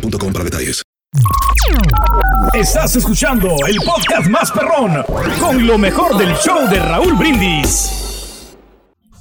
boostmobile.com para detalles. Estás escuchando el podcast más perrón con lo mejor del show de Raúl Brindis.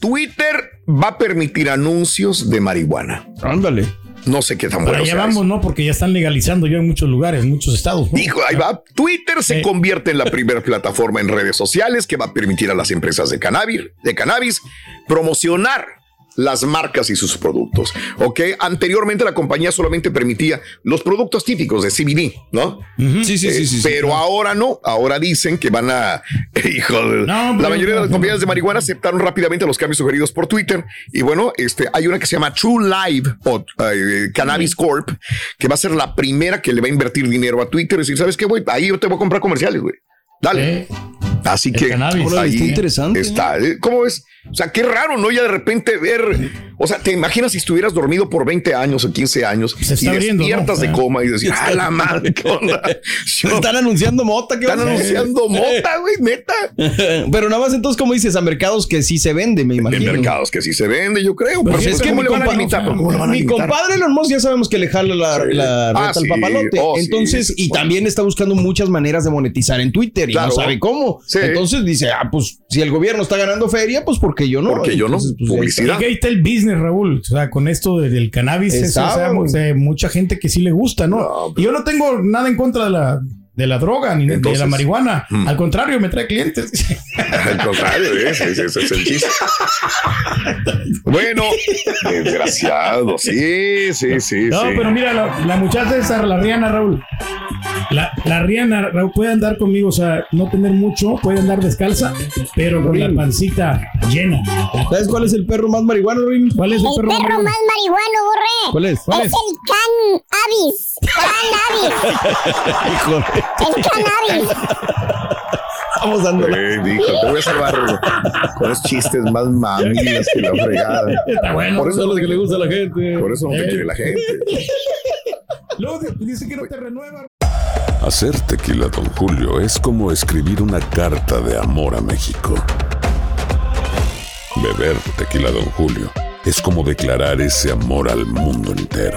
Twitter va a permitir anuncios de marihuana. Ándale. No sé qué tan bueno allá vamos. ¿no? Porque ya están legalizando ya en muchos lugares, en muchos estados. ¿no? Hijo, ahí va. Twitter se convierte en la primera plataforma en redes sociales que va a permitir a las empresas de cannabis, de cannabis promocionar las marcas y sus productos. Ok, anteriormente la compañía solamente permitía los productos típicos de CBD, ¿no? Sí, sí, Eh, sí, sí, sí, Pero ahora no, ahora dicen que van a. Hijo de. No, la mayoría de las compañías de marihuana aceptaron rápidamente los cambios sugeridos por Twitter. Y bueno, este, hay una que se llama True Live o eh, Cannabis Corp, que va a ser la primera que le va a invertir dinero a Twitter. Y decir, ¿sabes qué, güey? Ahí yo te voy a comprar comerciales, güey. Dale. Eh, Así El que cannabis. Ahí está interesante. Está. ¿eh? ¿Cómo ves? O sea, qué raro, ¿no? Ya de repente ver. O sea, te imaginas si estuvieras dormido por 20 años o 15 años Se está y abriendo, despiertas ¿no? de Ah. coma y decir, ¡ah, la madre! ¿Qué onda? Yo- Están anunciando mota, ¿qué están vas a hacer? anunciando mota, güey, neta. Pero nada más entonces, como dices, a mercados que sí se vende, me En imagino. mercados que sí se vende, yo creo. Pues Pero es pues, que ¿cómo mi le van a compa- limitar? no, ¿Cómo le van a Mi limitar? compadre Elon Musk ya sabemos que le jala la, la Ah, reta sí. al papalote. Oh, sí, Entonces, sí, y sí. también está buscando muchas maneras de monetizar en Twitter y Claro. no sabe cómo. Sí. Entonces dice, ah, pues si el gobierno está ganando feria, pues porque yo no. Porque yo no. Pues, Publicidad. Ahí está el business, Raúl. O sea, con esto de- del cannabis, eso, o sea, güey. o sea, mucha gente que sí le gusta, ¿no? No, y yo no tengo nada en contra de la, de la droga ni de la marihuana. mm. Al contrario, me trae clientes. Al contrario, ese, ese- ese es el chiste. bueno, desgraciado. Sí, sí, sí. no, sí. pero mira, la, la muchacha esa, la Rihanna, Raúl. La, la Rihanna, Raúl, puede andar conmigo, o sea, no tener mucho, puede andar descalza, pero con la pancita llena. ¿Sabes cuál es el perro más marihuano, Rin? ¿Cuál es el El perro, más marihuano, borré. ¿Cuál es? ¿Cuál es es? el can avis. Can avis. Híjole. El can avis. Vamos dando. Eh, dijo, te voy a salvar con los chistes más mamilas que la fregada. Está bueno. Por eso Son los que le gusta a la gente. Por eso no te Eh. quiere la gente. Luego dice que no te renueva. Hacer tequila, Don Julio, es como escribir una carta de amor a México. Beber tequila, Don Julio, es como declarar ese amor al mundo entero.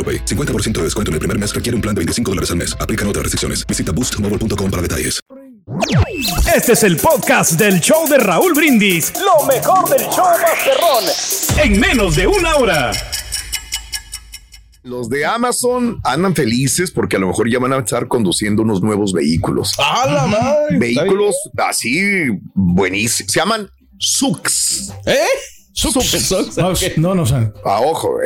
AroPay. 50% de descuento en el primer mes requiere un plan de 25 dólares al mes. Aplican otras restricciones. Visita boostmobile.com para detalles. Este es el podcast del show de Raúl Brindis. Lo mejor del show Masterrón. En menos de una hora. Los de Amazon andan felices porque a lo mejor ya van a estar conduciendo unos nuevos vehículos. ¡A la madre! Vehículos así buenísimos. Se llaman SUX. ¿Eh? No, no, Ah, ojo,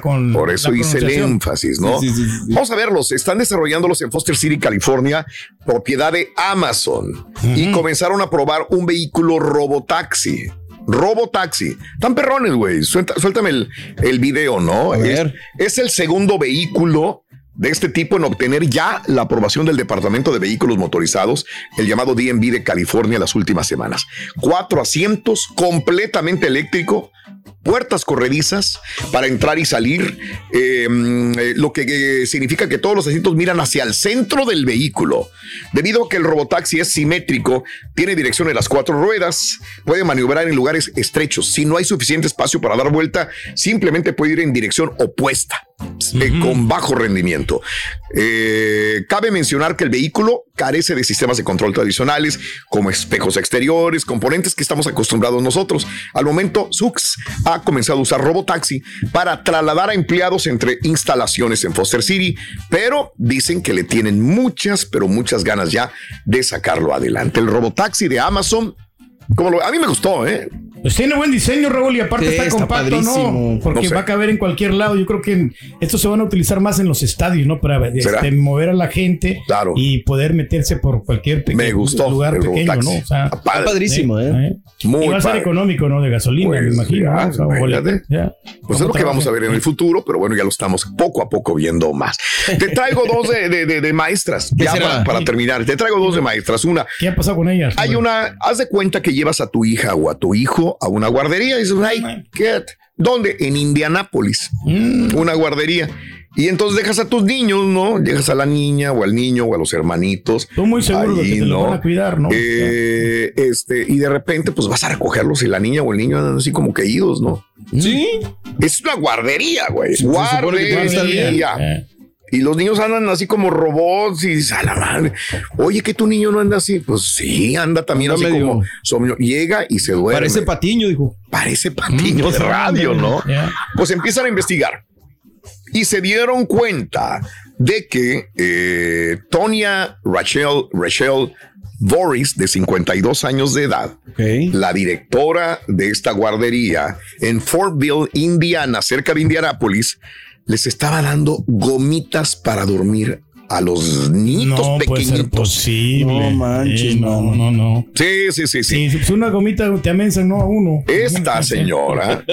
con, Por eso hice el énfasis, ¿no? Sí, sí, sí, sí. Vamos a verlos. Están desarrollándolos en Foster City, California, propiedad de Amazon. Y comenzaron a probar un vehículo robotaxi. Robotaxi. Tan perrones, güey. Suéltame el, el video, ¿no? A es el segundo vehículo de este tipo en obtener ya la aprobación del Departamento de Vehículos Motorizados, el llamado DMV de California, las últimas semanas. Cuatro asientos, completamente eléctrico, puertas corredizas para entrar y salir, eh, eh, lo que eh, significa que todos los asientos miran hacia el centro del vehículo. Debido a que el robotaxi es simétrico, tiene dirección en las cuatro ruedas, puede maniobrar en lugares estrechos. Si no hay suficiente espacio para dar vuelta, simplemente puede ir en dirección opuesta, eh, con bajo rendimiento. Eh, cabe mencionar que el vehículo carece de sistemas de control tradicionales, como espejos exteriores, componentes que estamos acostumbrados nosotros. Al momento, Sux ha comenzado a usar Robotaxi para trasladar a empleados entre instalaciones en Foster City, pero dicen que le tienen muchas, pero muchas ganas ya de sacarlo adelante. El Robotaxi de Amazon, como lo, a mí me gustó, ¿eh? Pues tiene buen diseño, Raúl, y aparte Sí, está, está compacto, padrísimo. ¿no? Porque No sé. va a caber en cualquier lado. Yo creo que estos se van a utilizar más en los estadios, ¿no? Para este, mover a la gente Claro. y poder meterse por cualquier pequeño Me gustó lugar pequeño. ¿no? O sea, padre. Padrísimo, ¿eh? ¿eh? Muy y va a ser padre. económico, ¿no? De gasolina, Pues, me imagino. ya, ¿no? O sea, imagínate. boleto, ya. Pues es lo que vamos a ver en el futuro, pero bueno, ya lo estamos poco a poco viendo más. Te traigo dos de, de- de- de maestras, ¿Qué ya será? para, para terminar. Te traigo dos de maestras. Una, ¿Qué ha pasado con ellas? hay una, haz de cuenta que llevas a tu hija o a tu hijo a una guardería y dices, ay, ¿qué? ¿Dónde? En Indianápolis, Mm, una guardería. Y entonces dejas a tus niños, ¿no? Dejas a la niña o al niño o a los hermanitos. Estoy muy seguro de ahí, que te lo van a cuidar, ¿no? Eh, este, y de repente, pues vas a recogerlos y la niña o el niño andan así como caídos, ¿no? Sí. Es una guardería, güey. Bien. Guardería. Y los niños andan así como robots y dices, a la madre. Oye, que tu niño no anda así. Pues sí, anda también Anda así medio- como somno- Llega y se duerme. Parece patiño, dijo. Parece patiño de radio, ¿no? Pues empiezan a investigar y se dieron cuenta de que eh, Tonya Rachel, Rachel Boris, de 52 años de edad, la directora de esta guardería en Fortville, Indiana, cerca de Indianápolis, les estaba dando gomitas para dormir a los niñitos No puede ser pequeñitos. posible. No manches, Eh, no, mano. no, no. Sí, sí, sí, sí. Sí, si una gomita te amenazan, no a uno. Esta señora,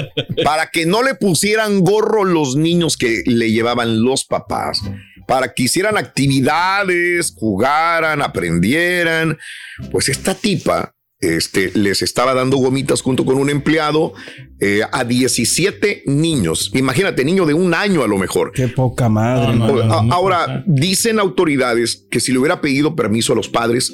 para que no le pusieran gorro los niños que le llevaban los papás, para que hicieran actividades, jugaran, aprendieran, pues esta tipa este, les estaba dando gomitas junto con un empleado eh, a 17 niños. Imagínate, niño de un año a lo mejor. Qué poca madre. No, No, no, A- no, Ahora, dicen autoridades que si le hubiera pedido permiso a los padres,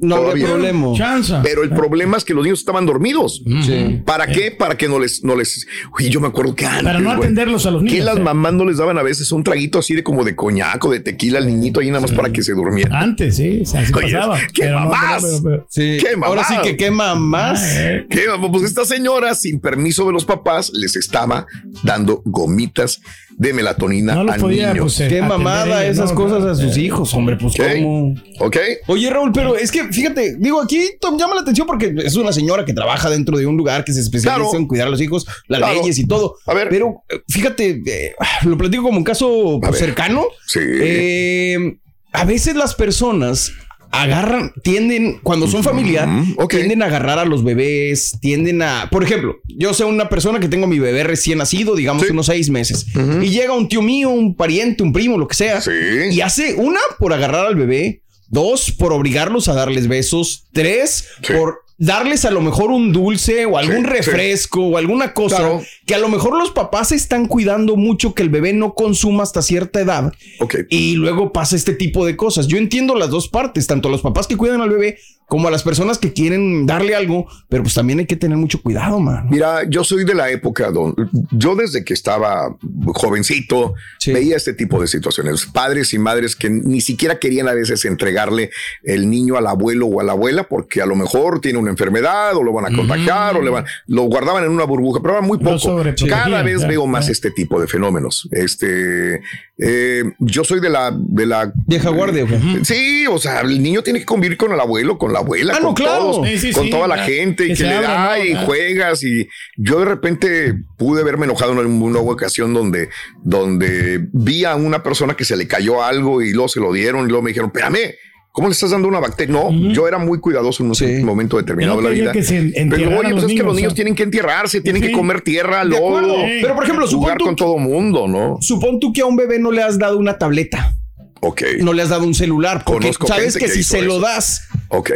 no todavía- problema. Chanza. pero el problema es que los niños estaban dormidos. Sí. ¿Para qué? Para que no les, no les. Oye, yo me acuerdo que antes. Para no güey, atenderlos a los que niños. las eh. mamás no les daban a veces un traguito así de como de coñac o de tequila al niñito ahí nada más para que se durmiera. Antes, sí, así Oye, pasaba. ¿qué pero no, mamás? pero- pero- Sí. Qué Ahora sí que quema más. Eh, ¿Qué? Pues esta señora, sin permiso de los papás, les estaba dando gomitas de melatonina No a los podía, niños. pues, Qué mamada ella, esas ¿no? cosas a sus Eh, hijos, hombre. Pues cómo. ¿Ok? Oye, Raúl, pero es que fíjate, digo, aquí Tom llama la atención porque es una señora que trabaja dentro de un lugar que se especializa Claro. en cuidar a los hijos, las Claro. leyes y todo. A ver. Pero eh, fíjate, eh, lo platico como un caso pues, cercano. Sí. Eh, a veces las personas agarran, tienden, cuando son familiar, tienden a agarrar a los bebés, tienden a, por ejemplo, yo sé una persona que tengo mi bebé recién nacido, digamos Sí. unos seis meses, y llega un tío mío, un pariente, un primo, lo que sea, Sí. y hace una por agarrar al bebé, dos por obligarlos a darles besos, tres Sí. por darles a lo mejor un dulce o algún Sí, refresco o alguna cosa Claro. que a lo mejor los papás están cuidando mucho que el bebé no consuma hasta cierta edad y luego pasa este tipo de cosas. Yo entiendo las dos partes, tanto los papás que cuidan al bebé como a las personas que quieren darle algo, pero pues también hay que tener mucho cuidado, man. Mira, yo soy de la época donde yo desde que estaba jovencito Sí. veía este tipo de situaciones. Padres y madres que ni siquiera querían a veces entregarle el niño al abuelo o a la abuela porque a lo mejor tiene una enfermedad o lo van a contagiar o le van, lo guardaban en una burbuja, pero era muy poco. Cada vez ya, veo más ya. este tipo de fenómenos. Este, eh, yo soy de la, de la Vieja guardia, ¿o qué? Sí, o sea, el niño tiene que convivir con el abuelo, con la abuela, Ah, no, con claro. todos, Sí, sí, con sí, toda la ya. gente y Que que, se le abra, da ¿no? y Ya. juegas y yo de repente pude haberme enojado en alguna ocasión donde, donde vi a una persona que se le cayó algo y luego se lo dieron y luego me dijeron, espérame, ¿Cómo le estás dando una bacteria? No, yo era muy cuidadoso en un momento determinado de la vida. Que se Pero oye, pues es que los niños, niños o sea. tienen que entierrarse, tienen Sí. que comer tierra, lodo. Pero, por ejemplo, supón jugar tú- con todo mundo, ¿no? Supón tú que a un bebé no le has dado una tableta. No le has dado un celular. Porque Conozco sabes que, que si se lo das,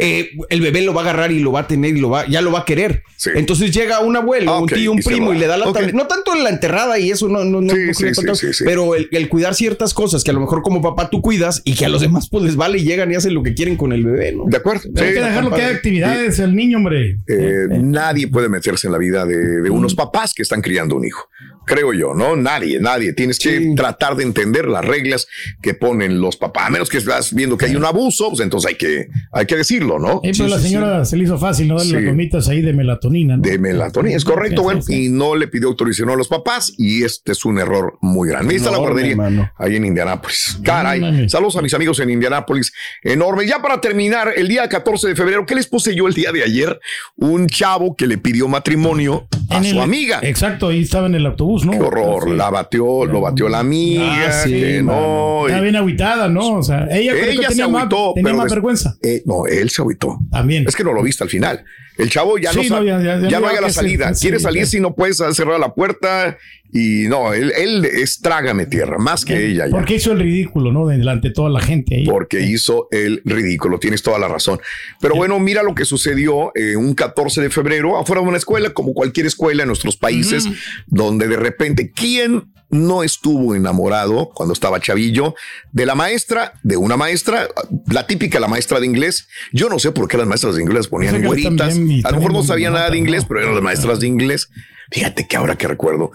eh, el bebé lo va a agarrar y lo va a tener y lo va, ya lo va a querer. Sí. Entonces llega un abuelo, Ah, un tío, un y primo y le da la Ok. tableta. No tanto en la enterrada y eso, no, no, no, Sí, no sí, quería sí, contar, sí, sí. Pero el, el cuidar ciertas cosas que a lo mejor como papá tú cuidas y que a los demás pues les vale y llegan y hacen lo que quieren con el bebé, ¿no? De acuerdo. Hay que dejarlo que haga actividades el niño, hombre. Eh, nadie puede meterse en la vida de, de unos papás que están criando un hijo. Creo yo, ¿no? Nadie, nadie. Tienes que tratar de entender las reglas que ponen los papás. A menos que estás viendo que hay un abuso, pues entonces hay que, hay que decirlo, ¿no? Eh, pero la señora se le hizo fácil, ¿no? Darle Sí. las gomitas ahí de melatonina. ¿no? De melatonina, es correcto, Sí, bueno, sí, sí. y no le pidió autorización a los papás y este es un error muy grande. Ahí está la guardería, mano. ahí en Indianápolis. Caray, saludos a mis amigos en Indianápolis, enorme. Ya para terminar, el día 14 de febrero, ¿qué les puse yo el día de ayer? Un chavo que le pidió matrimonio a En su el- amiga. Exacto, ahí estaba en el autobús, ¿no? Qué horror, Sí. la batió, lo batió la amiga, Ah, sí, que no. Y- bien agüitada, ¿no? O sea, ella, ella se tenía más, agüitó, tenía pero más des- vergüenza. Eh, no, él se agüitó. También. Es que no lo viste al final. El chavo ya no Sí, no, ya- ya, ya- ya no no hay a la salida. Quiere salir si no puedes cerrar la puerta y no, él, él es trágame tierra, más que ella ya. Porque hizo el ridículo, ¿no? Delante de toda la gente ahí. Porque hizo el ridículo, tienes toda la razón. Pero bueno, mira lo que sucedió eh, un 14 de febrero afuera de una escuela, como cualquier escuela en nuestros países, donde de repente, ¿quién no estuvo enamorado cuando estaba chavillo de la maestra, de una maestra, la típica, la maestra de inglés? Yo no sé por qué las maestras de inglés las ponían que güeritas. también- A lo mejor no sabían nada de inglés, pero eran las maestras de inglés. Fíjate que ahora que recuerdo,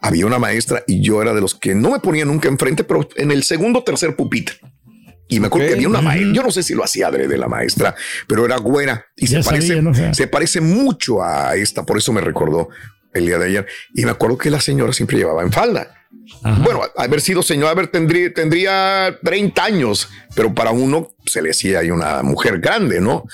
había una maestra y yo era de los que no me ponía nunca enfrente, pero en el segundo o tercer pupitre. Y me acuerdo que había una maestra, yo no sé si lo hacía adrede la maestra, pero era güera y se sabía, parece, ¿no? O sea. se parece mucho a esta, por eso me recordó el día de ayer. Y me acuerdo que la señora siempre llevaba en falda. Ajá. Bueno, haber sido señora, haber tendría, tendría 30 años, pero para uno se le hacía ahí una mujer grande, ¿no?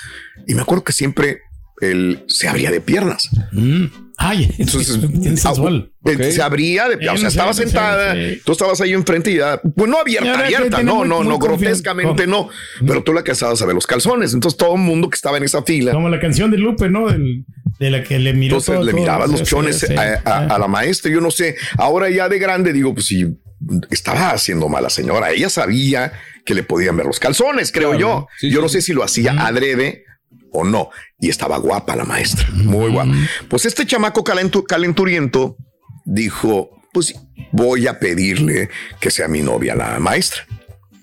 Y me acuerdo que siempre él se abría de piernas. Mm. Ay, Entonces, bien sensual. ah, eh, se abría de. O sea, Sí, estaba sí, sí, sentada, sí. tú estabas ahí enfrente y ya, pues no abierta, abierta, no, muy- no, muy no, grotescamente con- no, pero tú la alcanzabas a ver los calzones. Entonces todo el mundo que estaba en esa fila, Como la canción de Lupe, ¿no? Del- de la que le miró entonces todo- le todo. mirabas los Sí, chones sí, sí. a, a- a la maestra. Yo no sé, ahora ya de grande digo, pues si estaba haciendo mala señora, ella sabía que le podían ver los calzones, creo Claro. yo. Sí, yo sí, no sé si lo hacía adrede o no. Y estaba guapa la maestra, muy guapa. Pues este chamaco calentu- calenturiento dijo, pues voy a pedirle que sea mi novia la maestra.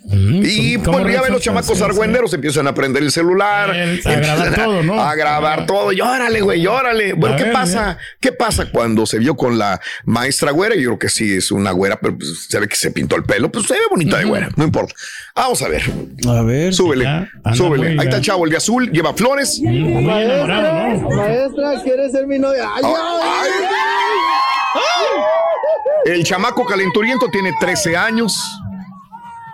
Mm, Y ¿cómo- cómo pues ya ven los chamacos Sí, sí. argüenderos, empiezan a prender el celular, a grabar todo, ¿no? A grabar todo, llórale, güey, llórale. Bueno, A ¿qué ver, pasa? ¿Qué pasa cuando se vio con la maestra güera? Yo creo que sí es una güera, pero pues, se ve que se pintó el pelo, pues se ve bonita de güera, no importa. Vamos a ver, A ver. súbele, súbele. Ahí está el chavo, el de azul, lleva flores. Enamorado, ¿no? Maestra, ¿quiere ser mi novia? Ay, Ay. El chamaco calenturiento tiene 13 años.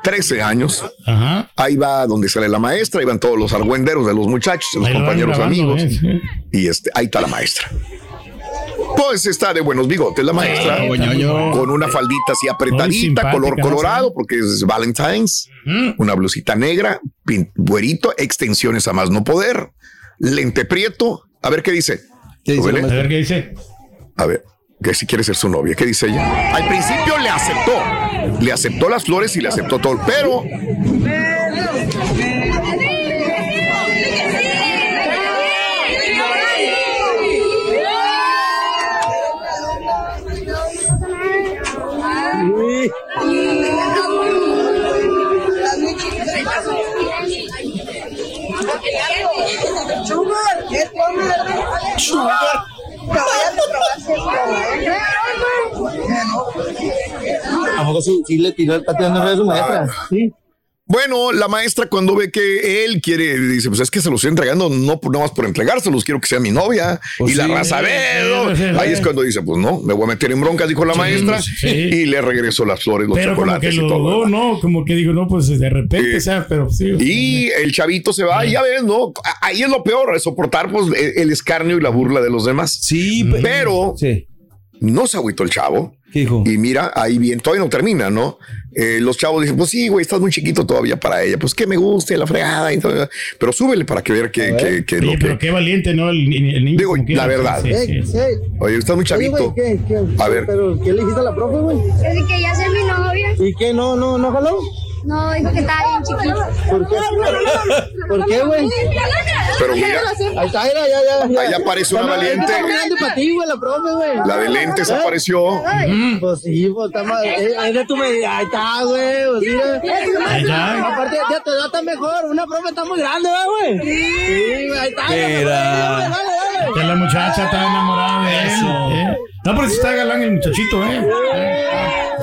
13 años. Ajá. Ahí va donde sale la maestra, ahí van todos los argüenderos de los muchachos, de los Ahí compañeros grabando, amigos. ¿eh? Sí. Y este, ahí está la maestra. Pues está de buenos bigotes la maestra, Ay, con una faldita así apretadita, color colorado, porque es Valentine's, Mm. una blusita negra, güerito, extensiones a más no poder, lente prieto. A ver qué dice. ¿Qué dice la A ver qué dice. A ver, que si quiere ser su novia, ¿qué dice ella? Al principio le aceptó, le aceptó las flores y le aceptó todo, pero ¿A poco sí, sí le tiró el pateando a su maestra? Sí. Bueno, la maestra cuando ve que él quiere, dice, pues es que se los estoy entregando, no nada más por entregárselos, quiero que sea mi novia. Pues y la sí, raza ve, sí, ¿no? Ahí es cuando dice, pues no, me voy a meter en broncas, dijo la maestra, sí. y le regresó las flores, los Pero como que chocolates y lo todo. dudó, ¿no? Como que digo, no, pues de repente, Sí. o sea, pero sí. Y el chavito se va, y ya ves, ¿no? Ahí es lo peor, soportar pues, el el escarnio y la burla de los demás. Sí, Pero Sí. No se agüitó el chavo. ¿Qué dijo? Y mira, ahí bien, todavía no termina, ¿no? Eh, los chavos dicen, pues sí, güey, estás muy chiquito todavía para ella. Pues que me guste la fregada y todo. Pero súbele para que ver que, que, que Oye, lo pero que. qué valiente, ¿no? El, el niño. Digo, la verdad. Sí, sí, sí. Oye, estás muy Oye, chavito. güey, ¿qué, qué, A ver. ¿Pero qué le dijiste a la profe, güey? Es que ya soy mi novia. ¿Y qué? ¿No, no, no jaló? No, dijo que estaba bien chiquito. ¿Por qué? ¿Por qué, güey? Pero mira, Ahí está, mira, ya, ya, ya. Ahí aparece una valiente. Güey, la profe, güey. la de lentes ¿Eh? apareció. Pues sí, pues está tu medida. Ahí está, güey. Pues, mira. Ahí está. Aparte, ya te da está mejor. Una profe está muy grande, ¿verdad, güey. Sí, güey, ahí está. Mira. Dale, dale, dale. Que la muchacha está enamorada de. ¿eh? No, pero si está galán el muchachito, ¿eh?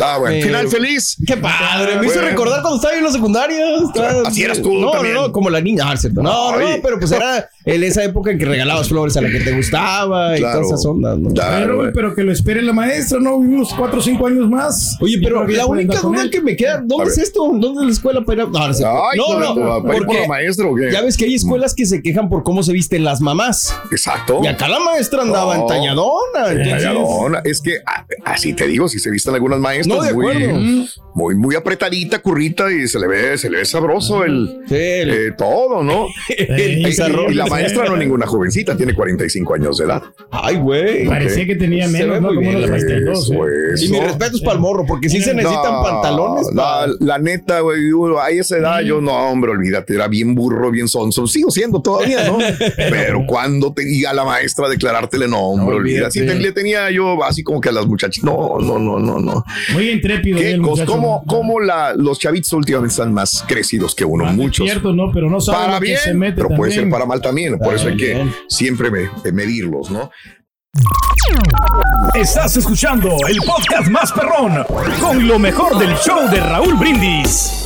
Ah, bueno. Pero- Final feliz. Qué padre, me hizo recordar cuando estaba en la secundaria. Estaba- Así eras tú no, también. No, no, como la niña. Ah, cierto. No, no, Ay. pero pues era en esa época en que regalabas flores a la que te gustaba y Claro. todas esas ondas, ¿no? Claro, Pero, güey. pero que lo espere la maestra, ¿no? Unos cuatro o cinco años más. Oye, pero la única duda que me queda, ¿dónde es esto? ¿Dónde es la escuela para ir a- No, no, es cierto. Ay, no, ¿para- no, para ir por porque la maestra o qué? ya ves que hay escuelas que se quejan por cómo se visten las mamás. Exacto. Y acá la maestra andaba No. en talladona. entonces- Talladona. Es que ah, así te digo, si se visten algunas maestras No, de muy, acuerdo. muy, muy apretadita, currita y se le ve, se le ve sabroso el Sí, el- eh, todo, ¿no? el Y, y la maestra no es ninguna jovencita, tiene 45 años de edad. Ay, güey. Parecía que tenía menos, ¿no? muy Como bien, unos güey. 32. Eso, ¿eh? eso. Y mi respeto es para el morro, porque sí se necesitan No, pantalones. pa- La, la neta, güey, a esa edad yo no, hombre, olvídate, era bien burro, bien sonso. Sigo siendo todavía, ¿no? Pero cuando te la maestra declarártele, no, hombre, No, olvídate. Te- le tenía yo así como que a las muchachas. No, no, no, no, no. Muy intrépido. ¿Qué el cos- muchacho, ¿Cómo, ¿no? cómo la, los chavitos últimamente están más crecidos que uno? Ah, es muchos. cierto, ¿no? Pero no sabe Para lo que bien, se mete pero puede ser para mal también. Por eso hay que siempre me- eh, medirlos, ¿no? Estás escuchando el podcast más perrón con lo mejor del show de Raúl Brindis.